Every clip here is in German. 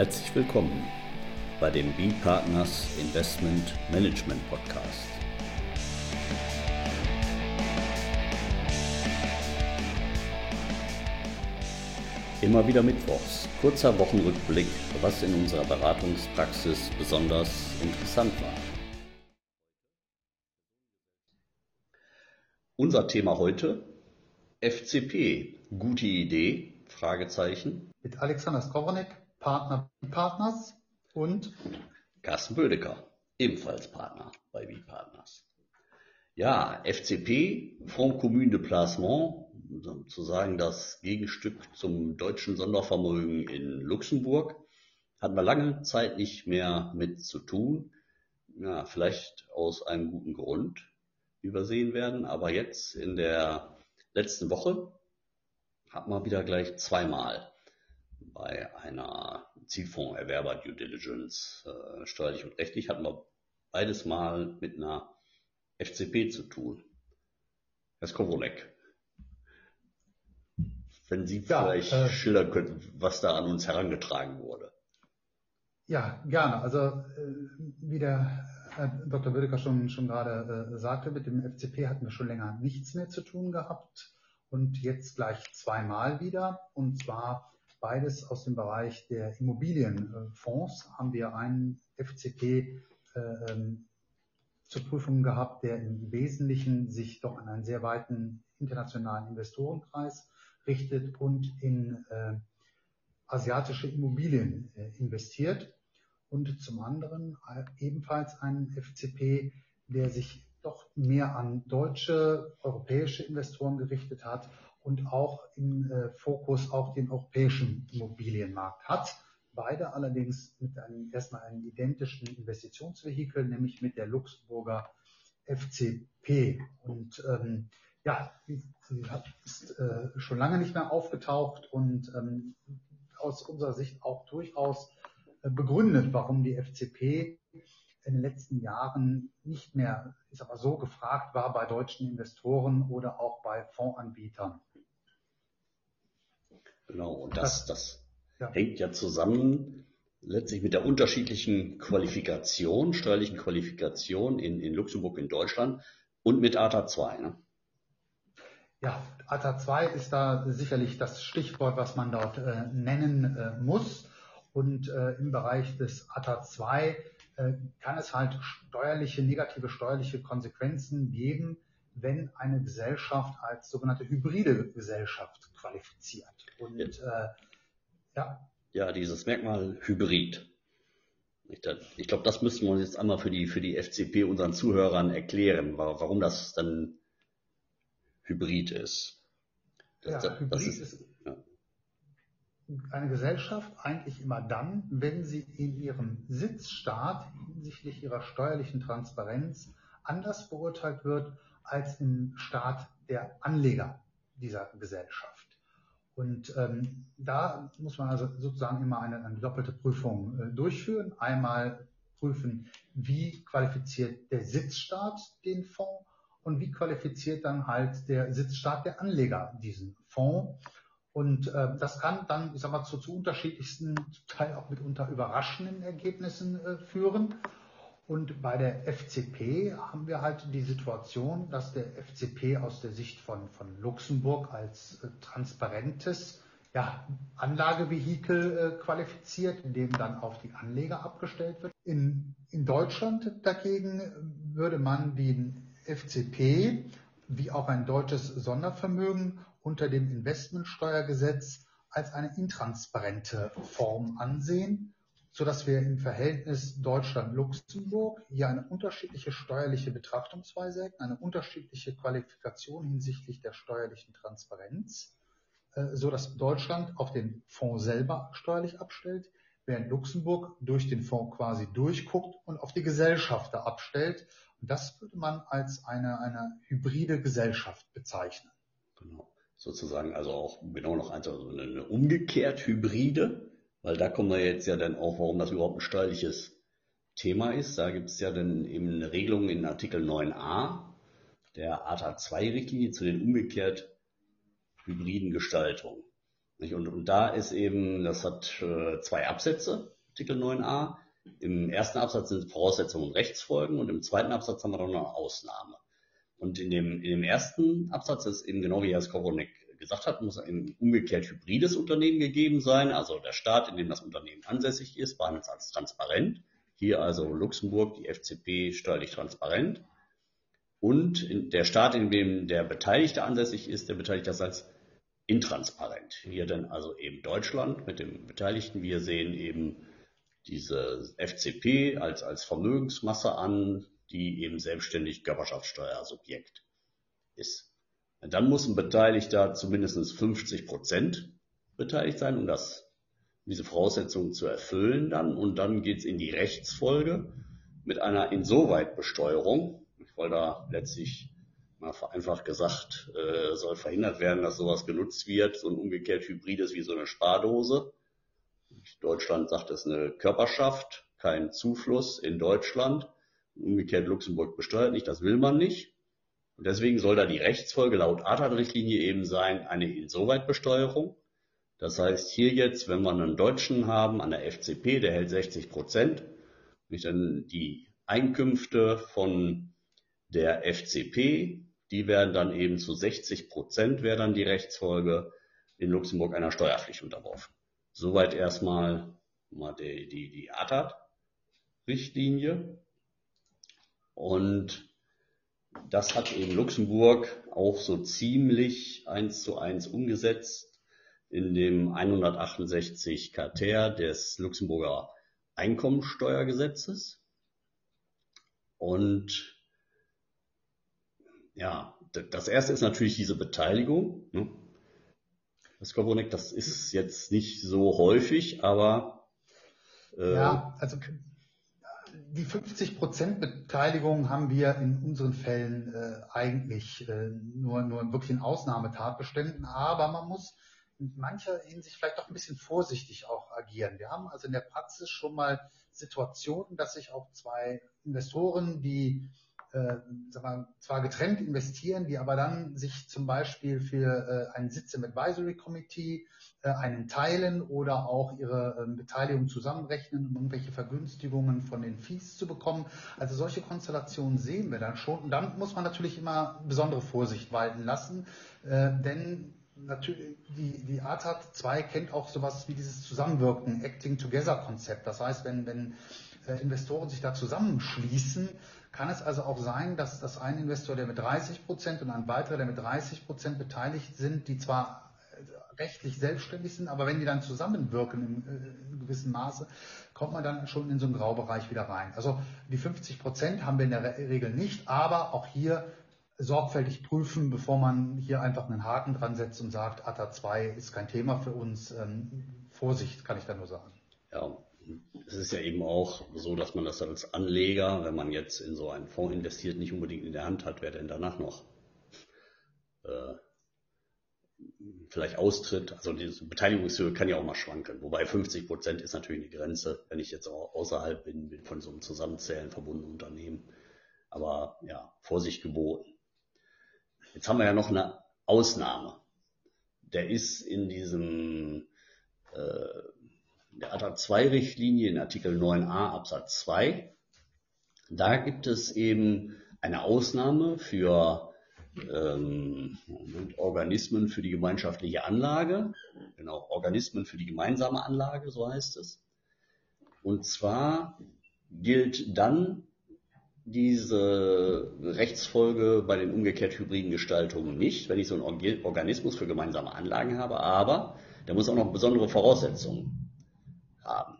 Herzlich willkommen bei dem B-Partners Investment Management Podcast. Immer wieder Mittwochs, kurzer Wochenrückblick, was in unserer Beratungspraxis besonders interessant war. Unser Thema heute FCP, gute Idee? Fragezeichen. Mit Alexander Skowronek, Partner Partners und Carsten Bödecker, ebenfalls Partner bei B-Partners. Ja, FCP, Fonds Commune de Placement, sozusagen das Gegenstück zum deutschen Sondervermögen in Luxemburg, hatten wir lange Zeit nicht mehr mit zu tun. Ja, vielleicht aus einem guten Grund, wie wir sehen werden, aber jetzt in der letzten Woche hat man wieder gleich zweimal bei einer Zielfondserwerber Due Diligence äh, steuerlich und rechtlich hatten wir beides mal mit einer FCP zu tun. Herr Skowronek, wenn Sie ja, vielleicht äh, schildern könnten, was da an uns herangetragen wurde. Ja, gerne. Also äh, wie der Herr Dr. Bödecker schon, schon gerade äh, sagte, mit dem FCP hatten wir schon länger nichts mehr zu tun gehabt und jetzt gleich zweimal wieder. Und zwar beides aus dem Bereich der Immobilienfonds haben wir einen FCP äh, ähm, zur Prüfung gehabt, der im Wesentlichen sich doch an einen sehr weiten internationalen Investorenkreis richtet und in äh, asiatische Immobilien äh, investiert. Und zum anderen ebenfalls einen FCP, der sich doch mehr an deutsche, europäische Investoren gerichtet hat und auch im äh, Fokus auch den europäischen Immobilienmarkt hat. Beide allerdings mit einem erstmal einem identischen Investitionsvehikel, nämlich mit der Luxemburger FCP. Und ähm, ja, sie ist äh, schon lange nicht mehr aufgetaucht und ähm, aus unserer Sicht auch durchaus äh, begründet, warum die FCP in den letzten Jahren nicht mehr, ich sag mal, so gefragt war bei deutschen Investoren oder auch bei Fondsanbietern. Genau, und das, das ja. hängt ja zusammen letztlich mit der unterschiedlichen Qualifikation, steuerlichen Qualifikation in, in Luxemburg, in Deutschland und mit ATA 2. Ne? Ja, ATA 2 ist da sicherlich das Stichwort, was man dort äh, nennen äh, muss. Und äh, im Bereich des ATA 2 äh, kann es halt steuerliche, negative steuerliche Konsequenzen geben, wenn eine Gesellschaft als sogenannte hybride Gesellschaft qualifiziert. Und ja, äh, ja. ja dieses Merkmal Hybrid. Ich, ich glaube, das müssen wir uns jetzt einmal für die, für die FCP unseren Zuhörern erklären, warum das dann Hybrid ist. Das, ja, das, Hybrid ist, ist ja. Eine Gesellschaft eigentlich immer dann, wenn sie in ihrem Sitzstaat hinsichtlich ihrer steuerlichen Transparenz anders beurteilt wird als im Staat der Anleger dieser Gesellschaft. Und ähm, da muss man also sozusagen immer eine, eine doppelte Prüfung äh, durchführen. Einmal prüfen, wie qualifiziert der Sitzstaat den Fonds und wie qualifiziert dann halt der Sitzstaat der Anleger diesen Fonds. Und äh, das kann dann, ich sag mal, zu, zu unterschiedlichsten, zum Teil auch mitunter überraschenden Ergebnissen äh, führen. Und bei der FCP haben wir halt die Situation, dass der FCP aus der Sicht von, von Luxemburg als äh, transparentes ja, Anlagevehikel äh, qualifiziert, in dem dann auf die Anleger abgestellt wird. In, in Deutschland dagegen würde man den FCP wie auch ein deutsches Sondervermögen unter dem Investmentsteuergesetz als eine intransparente Form ansehen so dass wir im Verhältnis Deutschland-Luxemburg hier eine unterschiedliche steuerliche Betrachtungsweise hätten, eine unterschiedliche Qualifikation hinsichtlich der steuerlichen Transparenz, äh, so dass Deutschland auf den Fonds selber steuerlich abstellt, während Luxemburg durch den Fonds quasi durchguckt und auf die Gesellschafter abstellt. Und das würde man als eine, eine hybride Gesellschaft bezeichnen. Genau. Sozusagen also auch genau noch eins, also eine umgekehrt hybride weil da kommen wir jetzt ja dann auch, warum das überhaupt ein steuerliches Thema ist. Da gibt es ja dann eben eine Regelung in Artikel 9a der ATA 2 Richtlinie zu den umgekehrt hybriden Gestaltungen. Und, und da ist eben, das hat äh, zwei Absätze, Artikel 9a. Im ersten Absatz sind Voraussetzungen und Rechtsfolgen und im zweiten Absatz haben wir dann noch eine Ausnahme. Und in dem, in dem ersten Absatz ist eben genau wie Herr Skoronek gesagt hat, muss ein umgekehrt hybrides Unternehmen gegeben sein. Also der Staat, in dem das Unternehmen ansässig ist, behandelt es als transparent. Hier also Luxemburg, die FCP steuerlich transparent. Und der Staat, in dem der Beteiligte ansässig ist, der beteiligt das als intransparent. Hier dann also eben Deutschland mit dem Beteiligten. Wir sehen eben diese FCP als, als Vermögensmasse an, die eben selbstständig Körperschaftssteuersubjekt ist. Dann muss ein Beteiligter zumindest 50 Prozent beteiligt sein, um das, diese Voraussetzungen zu erfüllen dann. Und dann geht es in die Rechtsfolge mit einer Insoweit-Besteuerung. Ich wollte da letztlich mal vereinfacht gesagt, äh, soll verhindert werden, dass sowas genutzt wird, so ein umgekehrt hybrides wie so eine Spardose. Deutschland sagt, es ist eine Körperschaft, kein Zufluss in Deutschland. Umgekehrt Luxemburg besteuert nicht, das will man nicht. Und deswegen soll da die Rechtsfolge laut ATAT-Richtlinie eben sein, eine Insoweit-Besteuerung. Das heißt, hier jetzt, wenn wir einen Deutschen haben an der FCP, der hält 60 Prozent, dann die Einkünfte von der FCP die werden dann eben zu 60 Prozent, wäre dann die Rechtsfolge in Luxemburg einer Steuerpflicht unterworfen. Soweit erstmal mal die, die, die ATAT-Richtlinie. Und das hat eben Luxemburg auch so ziemlich eins zu eins umgesetzt in dem 168 Kater des Luxemburger Einkommensteuergesetzes. Und ja, das erste ist natürlich diese Beteiligung. Ne? Das Kobonek, das ist jetzt nicht so häufig, aber äh, ja, also die 50% Beteiligung haben wir in unseren Fällen äh, eigentlich äh, nur, nur wirklich in Ausnahmetatbeständen, aber man muss in mancher Hinsicht vielleicht auch ein bisschen vorsichtig auch agieren. Wir haben also in der Praxis schon mal Situationen, dass sich auch zwei Investoren, die äh, zwar getrennt investieren, die aber dann sich zum Beispiel für äh, einen Sitz im Advisory Committee äh, einen teilen oder auch ihre äh, Beteiligung zusammenrechnen, um irgendwelche Vergünstigungen von den Fees zu bekommen. Also solche Konstellationen sehen wir dann schon. Und dann muss man natürlich immer besondere Vorsicht walten lassen, äh, denn natürlich, die, die ATAT 2 kennt auch sowas wie dieses Zusammenwirken, Acting Together Konzept. Das heißt, wenn, wenn äh, Investoren sich da zusammenschließen, kann es also auch sein, dass, dass ein Investor, der mit 30 Prozent und ein weiterer, der mit 30 Prozent beteiligt sind, die zwar äh, rechtlich selbstständig sind, aber wenn die dann zusammenwirken äh, in gewissem Maße, kommt man dann schon in so einen Graubereich wieder rein. Also die 50 Prozent haben wir in der Regel nicht, aber auch hier sorgfältig prüfen, bevor man hier einfach einen Haken dran setzt und sagt, ATA 2 ist kein Thema für uns. Ähm, Vorsicht, kann ich da nur sagen. Ja, es ist ja eben auch so, dass man das als Anleger, wenn man jetzt in so einen Fonds investiert, nicht unbedingt in der Hand hat, wer denn danach noch äh, vielleicht austritt. Also die Beteiligungshöhe kann ja auch mal schwanken. Wobei 50 Prozent ist natürlich eine Grenze, wenn ich jetzt auch außerhalb bin, bin von so einem Zusammenzählen verbundenen Unternehmen. Aber ja, Vorsicht geboten. Jetzt haben wir ja noch eine Ausnahme. Der ist in diesem äh, der ATA 2 Richtlinie in Artikel 9a Absatz 2. Da gibt es eben eine Ausnahme für ähm, Organismen für die gemeinschaftliche Anlage, genau, Organismen für die gemeinsame Anlage, so heißt es. Und zwar gilt dann diese Rechtsfolge bei den umgekehrt hybriden Gestaltungen nicht, wenn ich so einen Organismus für gemeinsame Anlagen habe, aber der muss auch noch besondere Voraussetzungen haben.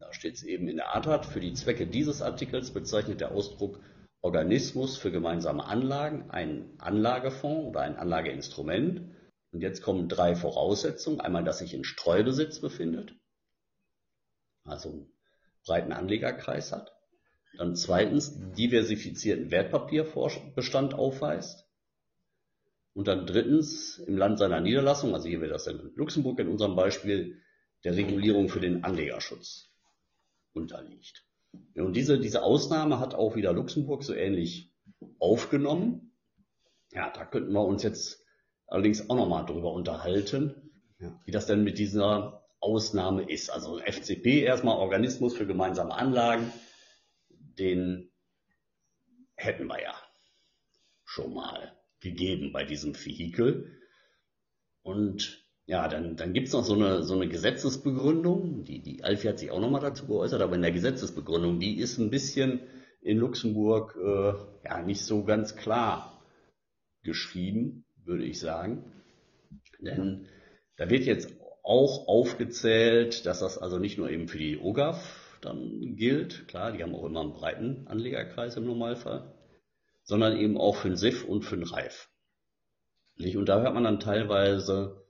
Da steht es eben in der ATAT. Für die Zwecke dieses Artikels bezeichnet der Ausdruck Organismus für gemeinsame Anlagen ein Anlagefonds oder ein Anlageinstrument. Und jetzt kommen drei Voraussetzungen. Einmal, dass sich in Streubesitz befindet, also einen breiten Anlegerkreis hat. Dann zweitens diversifizierten Wertpapierbestand aufweist. Und dann drittens im Land seiner Niederlassung, also hier wäre das in Luxemburg in unserem Beispiel, der Regulierung für den Anlegerschutz unterliegt. Und diese, diese Ausnahme hat auch wieder Luxemburg so ähnlich aufgenommen. Ja, da könnten wir uns jetzt allerdings auch nochmal drüber unterhalten. Ja. Wie das denn mit dieser Ausnahme ist. Also FCP erstmal Organismus für gemeinsame Anlagen, den hätten wir ja schon mal gegeben bei diesem Vehikel. Und ja, dann, dann gibt's noch so eine, so eine Gesetzesbegründung, die, die Alfie hat sich auch nochmal dazu geäußert, aber in der Gesetzesbegründung, die ist ein bisschen in Luxemburg äh, ja nicht so ganz klar geschrieben, würde ich sagen. Denn da wird jetzt auch aufgezählt, dass das also nicht nur eben für die OGAF dann gilt, klar, die haben auch immer einen breiten Anlegerkreis im Normalfall, sondern eben auch für den SIF und für den REIF. Und da hört man dann teilweise,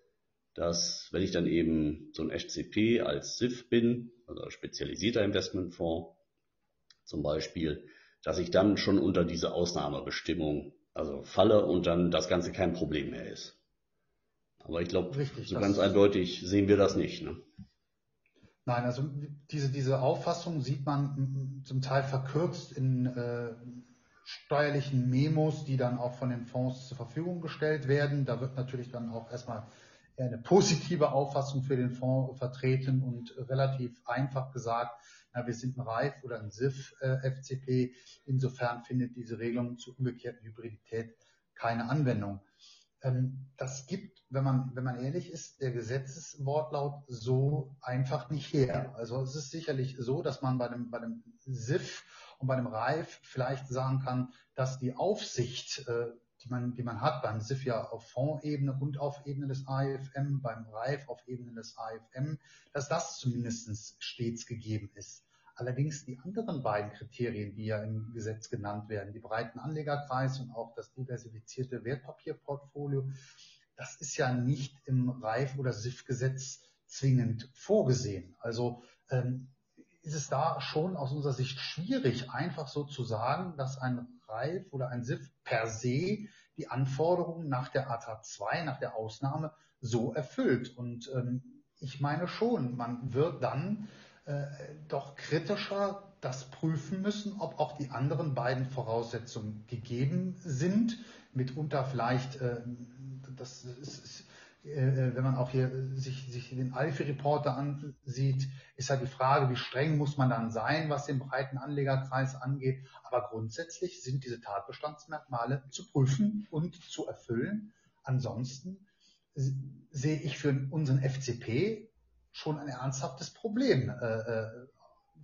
dass wenn ich dann eben so ein FCP als SIF bin, also spezialisierter Investmentfonds zum Beispiel, dass ich dann schon unter diese Ausnahmebestimmung also falle und dann das Ganze kein Problem mehr ist. Aber ich glaube, so ganz eindeutig sehen wir das nicht. Ne? Nein, also diese, diese Auffassung sieht man zum Teil verkürzt in äh, steuerlichen Memos, die dann auch von den Fonds zur Verfügung gestellt werden. Da wird natürlich dann auch erstmal eine positive Auffassung für den Fonds vertreten und relativ einfach gesagt, na, wir sind ein REIF oder ein SIF äh. Insofern findet diese Regelung zur umgekehrten Hybridität keine Anwendung. Ähm, das gibt, wenn man, wenn man ehrlich ist, der Gesetzeswortlaut so einfach nicht her. Also es ist sicherlich so, dass man bei dem, bei dem SIF und bei dem REIF vielleicht sagen kann, dass die Aufsicht äh, die man, die man hat beim SIF ja auf Fondsebene und auf Ebene des AIFM, beim REIF auf Ebene des AIFM, dass das zumindest stets gegeben ist. Allerdings die anderen beiden Kriterien, die ja im Gesetz genannt werden, die breiten Anlegerkreis und auch das diversifizierte Wertpapierportfolio, das ist ja nicht im REIF- oder SIF-Gesetz zwingend vorgesehen. Also ähm, ist es da schon aus unserer Sicht schwierig, einfach so zu sagen, dass ein REIF oder ein SIF per se die Anforderungen nach der ATA 2, nach der Ausnahme so erfüllt. Und ähm, ich meine schon, man wird dann äh, doch kritischer das prüfen müssen, ob auch die anderen beiden Voraussetzungen gegeben sind. Mitunter vielleicht, äh, das ist, wenn man auch hier sich, sich den Alfie-Reporter ansieht, ist ja die Frage, wie streng muss man dann sein, was den breiten Anlegerkreis angeht. Aber grundsätzlich sind diese Tatbestandsmerkmale zu prüfen und zu erfüllen. Ansonsten sehe ich für unseren FCP schon ein ernsthaftes Problem äh, äh,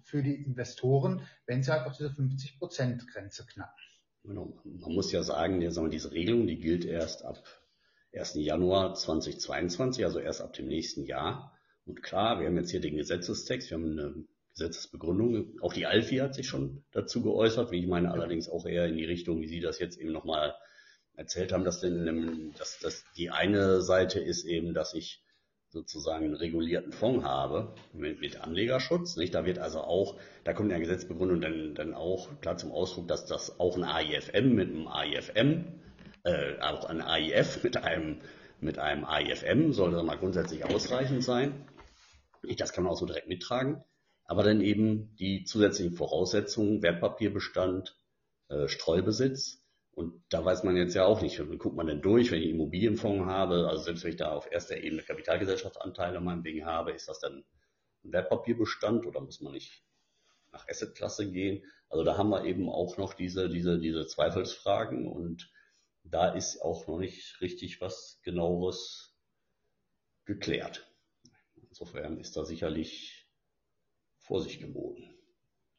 für die Investoren, wenn sie halt auf diese 50-Prozent-Grenze knacken. Genau. Man muss ja sagen, diese Regelung, die gilt erst ab 1. Januar 2022, also erst ab dem nächsten Jahr. Und klar, wir haben jetzt hier den Gesetzestext, wir haben eine Gesetzesbegründung. Auch die Alfi hat sich schon dazu geäußert, wie ich meine, allerdings auch eher in die Richtung, wie Sie das jetzt eben nochmal erzählt haben, dass, denn, dass, dass die eine Seite ist eben, dass ich sozusagen einen regulierten Fonds habe mit, mit Anlegerschutz. Nicht? Da wird also auch, da kommt in der Gesetzbegründung dann, dann auch klar zum Ausdruck, dass das auch ein AIFM mit einem AIFM äh, auch ein AIF mit einem, mit einem AIFM sollte mal grundsätzlich ausreichend sein. Das kann man auch so direkt mittragen. Aber dann eben die zusätzlichen Voraussetzungen, Wertpapierbestand, äh, Streubesitz. Und da weiß man jetzt ja auch nicht, wie guckt man denn durch, wenn ich Immobilienfonds habe, also selbst wenn ich da auf erster Ebene Kapitalgesellschaftsanteile meinetwegen habe, ist das dann ein Wertpapierbestand oder muss man nicht nach Assetklasse gehen? Also da haben wir eben auch noch diese, diese, diese Zweifelsfragen und da ist auch noch nicht richtig was genaueres geklärt. Insofern ist da sicherlich Vorsicht geboten.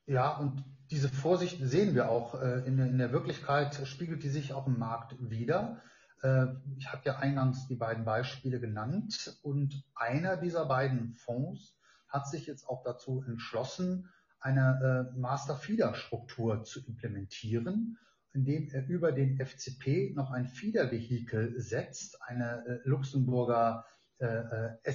Ja, und diese Vorsicht sehen wir auch äh, in, in, der Wirklichkeit, spiegelt die sich auch im Markt wieder. Äh, ich habe ja eingangs die beiden Beispiele genannt und einer dieser beiden Fonds hat sich jetzt auch dazu entschlossen, eine äh, Master-Feeder-Struktur zu implementieren indem er über den FCP noch ein Fiedervehikel setzt, eine äh, Luxemburger äh, äh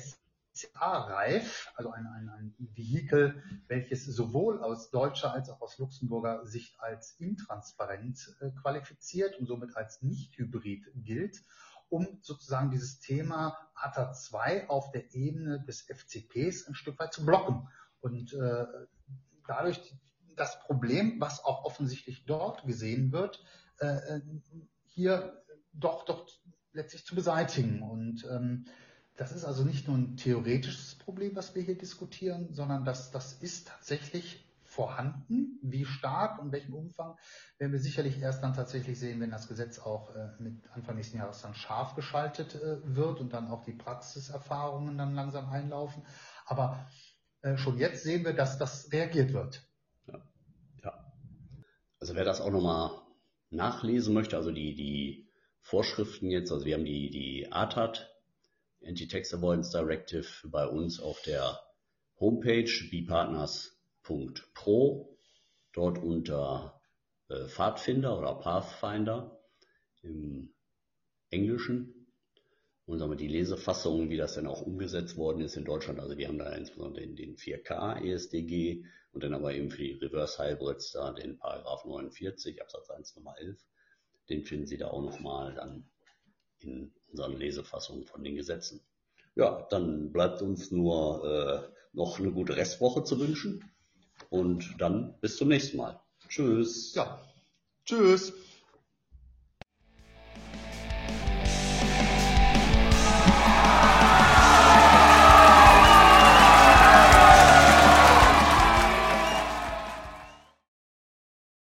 SCA-Reif, also ein, ein, ein Vehikel, welches sowohl aus deutscher als auch aus Luxemburger Sicht als intransparent äh, qualifiziert und somit als nicht-hybrid gilt, um sozusagen dieses Thema ATA 2 auf der Ebene des FCPs ein Stück weit zu blocken. Und äh, dadurch das Problem, was auch offensichtlich dort gesehen wird, äh, äh, hier doch, doch letztlich zu beseitigen. Und ähm, das ist also nicht nur ein theoretisches Problem, was wir hier diskutieren, sondern das, das ist tatsächlich vorhanden. Wie stark und welchem Umfang werden wir sicherlich erst dann tatsächlich sehen, wenn das Gesetz auch äh, mit Anfang nächsten Jahres dann scharf geschaltet äh, wird und dann auch die Praxiserfahrungen dann langsam einlaufen. Aber äh, schon jetzt sehen wir, dass das reagiert wird. Wer das auch nochmal nachlesen möchte, also die, die Vorschriften jetzt, also wir haben die, die ATAT, Anti-Tax Avoidance Directive, bei uns auf der Homepage bpartners.pro, dort unter äh, Pfadfinder oder Pathfinder im Englischen und sagen wir, die Lesefassung, wie das dann auch umgesetzt worden ist in Deutschland, also die haben da insbesondere den, den 4K ESDG und dann aber eben für die Reverse Hybrids da den Paragraph 49 Absatz 1 Nummer 11. Den finden Sie da auch nochmal dann in unseren Lesefassungen von den Gesetzen. Ja, dann bleibt uns nur äh, noch eine gute Restwoche zu wünschen und dann bis zum nächsten Mal. Tschüss. Ja, tschüss.